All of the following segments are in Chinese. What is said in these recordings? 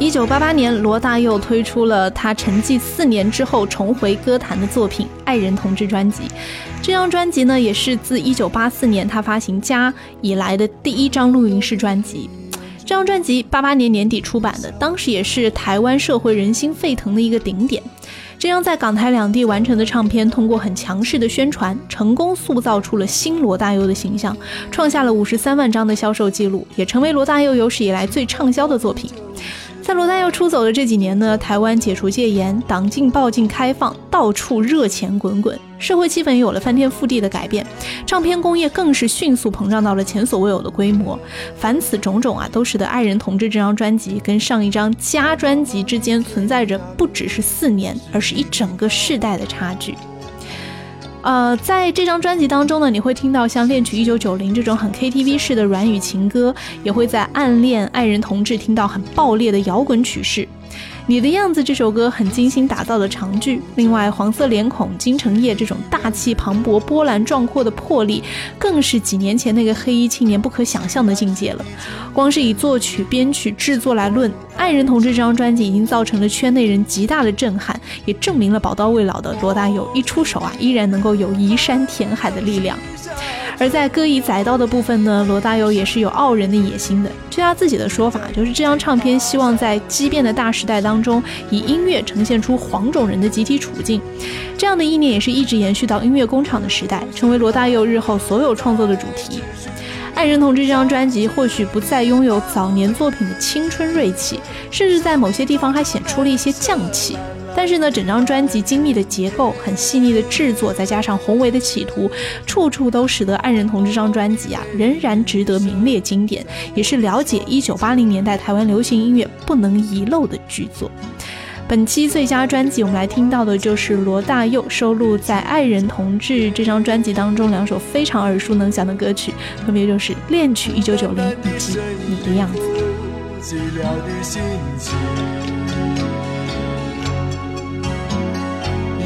一九八八年，罗大佑推出了他沉寂四年之后重回歌坛的作品《爱人同志》专辑。这张专辑呢，也是自一九八四年他发行《家》以来的第一张录音室专辑。这张专辑八八年年底出版的，当时也是台湾社会人心沸腾的一个顶点。这张在港台两地完成的唱片，通过很强势的宣传，成功塑造出了新罗大佑的形象，创下了五十三万张的销售记录，也成为罗大佑有史以来最畅销的作品。在罗大佑出走的这几年呢，台湾解除戒严，党禁报禁开放，到处热钱滚滚，社会气氛有了翻天覆地的改变，唱片工业更是迅速膨胀到了前所未有的规模。凡此种种啊，都使得《爱人同志》这张专辑跟上一张《家》专辑之间存在着不只是四年，而是一整个世代的差距。呃，在这张专辑当中呢，你会听到像《恋曲一九九零》这种很 KTV 式的软语情歌，也会在《暗恋爱人同志》听到很爆裂的摇滚曲式。你的样子这首歌很精心打造的长句，另外黄色脸孔、金城叶这种大气磅礴、波澜壮阔的魄力，更是几年前那个黑衣青年不可想象的境界了。光是以作曲、编曲、制作来论，《爱人同志》这张专辑已经造成了圈内人极大的震撼，也证明了宝刀未老的罗大佑一出手啊，依然能够有移山填海的力量。而在歌以载道的部分呢，罗大佑也是有傲人的野心的。据他自己的说法，就是这张唱片希望在激变的大时代当中，以音乐呈现出黄种人的集体处境。这样的意念也是一直延续到音乐工厂的时代，成为罗大佑日后所有创作的主题。《爱人同志》这张专辑或许不再拥有早年作品的青春锐气，甚至在某些地方还显出了一些匠气。但是呢，整张专辑精密的结构、很细腻的制作，再加上宏伟的企图，处处都使得《爱人同志》这张专辑啊，仍然值得名列经典，也是了解一九八零年代台湾流行音乐不能遗漏的巨作。本期最佳专辑，我们来听到的就是罗大佑收录在《爱人同志》这张专辑当中两首非常耳熟能详的歌曲，分别就是《恋曲一九九零》以及《你的样子》。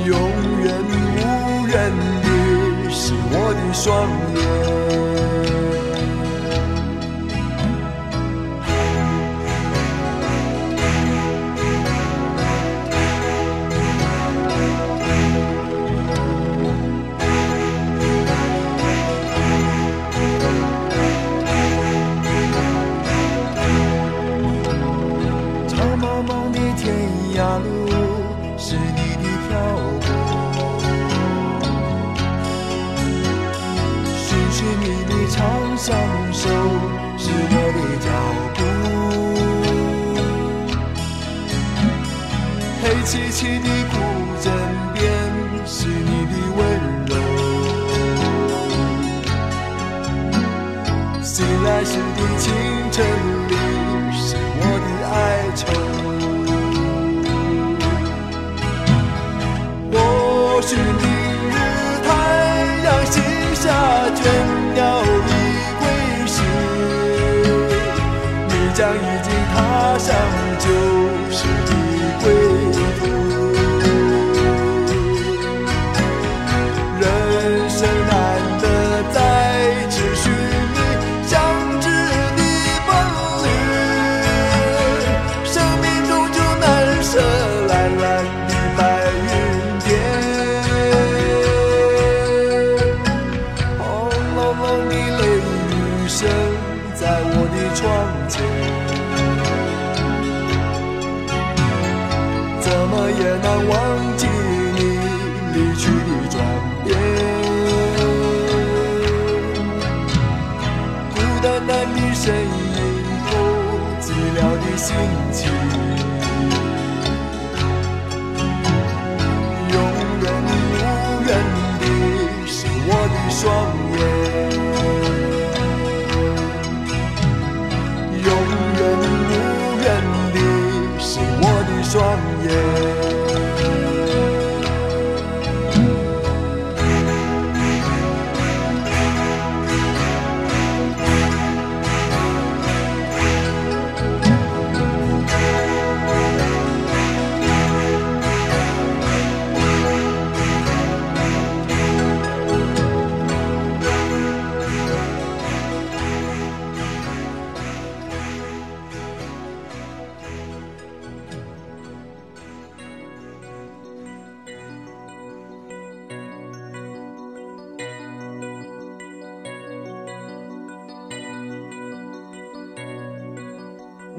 永远无人的是我的双眼。是我的脚步黑漆漆的孤将已经踏上旧窗前怎么也难忘记你离去的转变？孤单单的身影后寂寥的心情。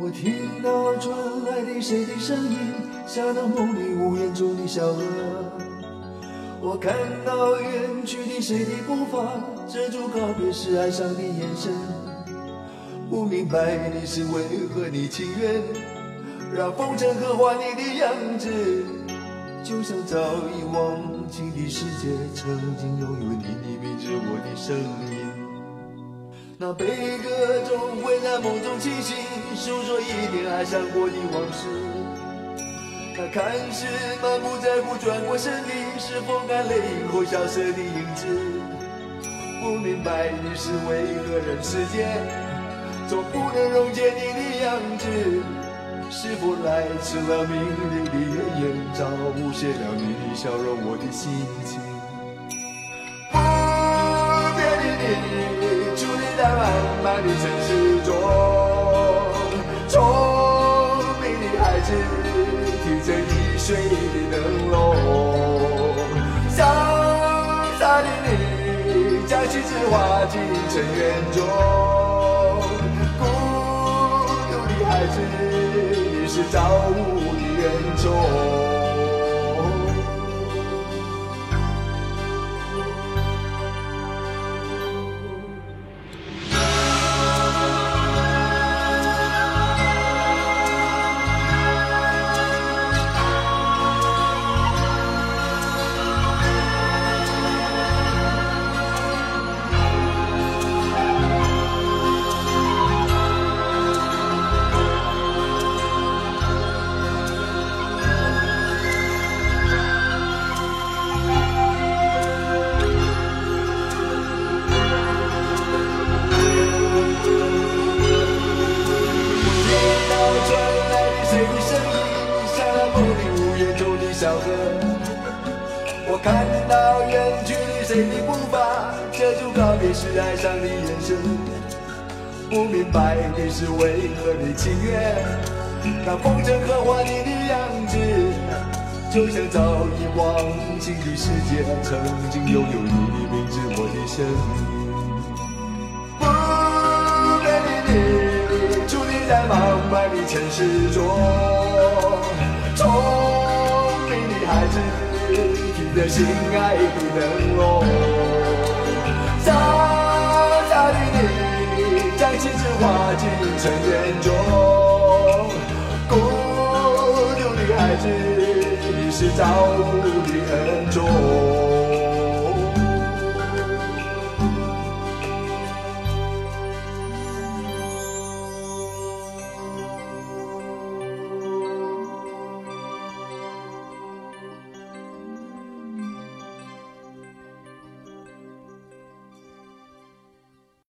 我听到传来的谁的声音，像那梦里呜咽中的小河。我看到远去的谁的步伐，遮住告别时哀伤的眼神。不明白你是为何你情愿让风尘刻画你的样子，就像早已忘情的世界，曾经拥有你的名字，我的声音。那悲歌总会在梦中清醒，诉说一点爱上过的往事。那看似满不在乎转过身的，是否干泪后消失的影子？不明白你是为何人世间总不能溶解你的样子？是否来迟了明媚的艳阳，照不谢了你的笑容，我的心情。不变的你，漫漫的城市中，聪明的孩子提着易碎的灯笼，潇洒的你将旗帜划进尘缘中，孤独的孩子，你是造物的恩宠。谁的步伐，遮住告别时哀伤的眼神。不明白你是为何的情愿，让风筝刻画你的样子，就像早已忘情的世界，曾经拥有你的名字，我的声音。不变的你，伫立在茫茫的城市中，聪明的孩子的心爱的灯笼，早早的你将心事化进尘缘中，孤独的孩子，你是造物的恩宠。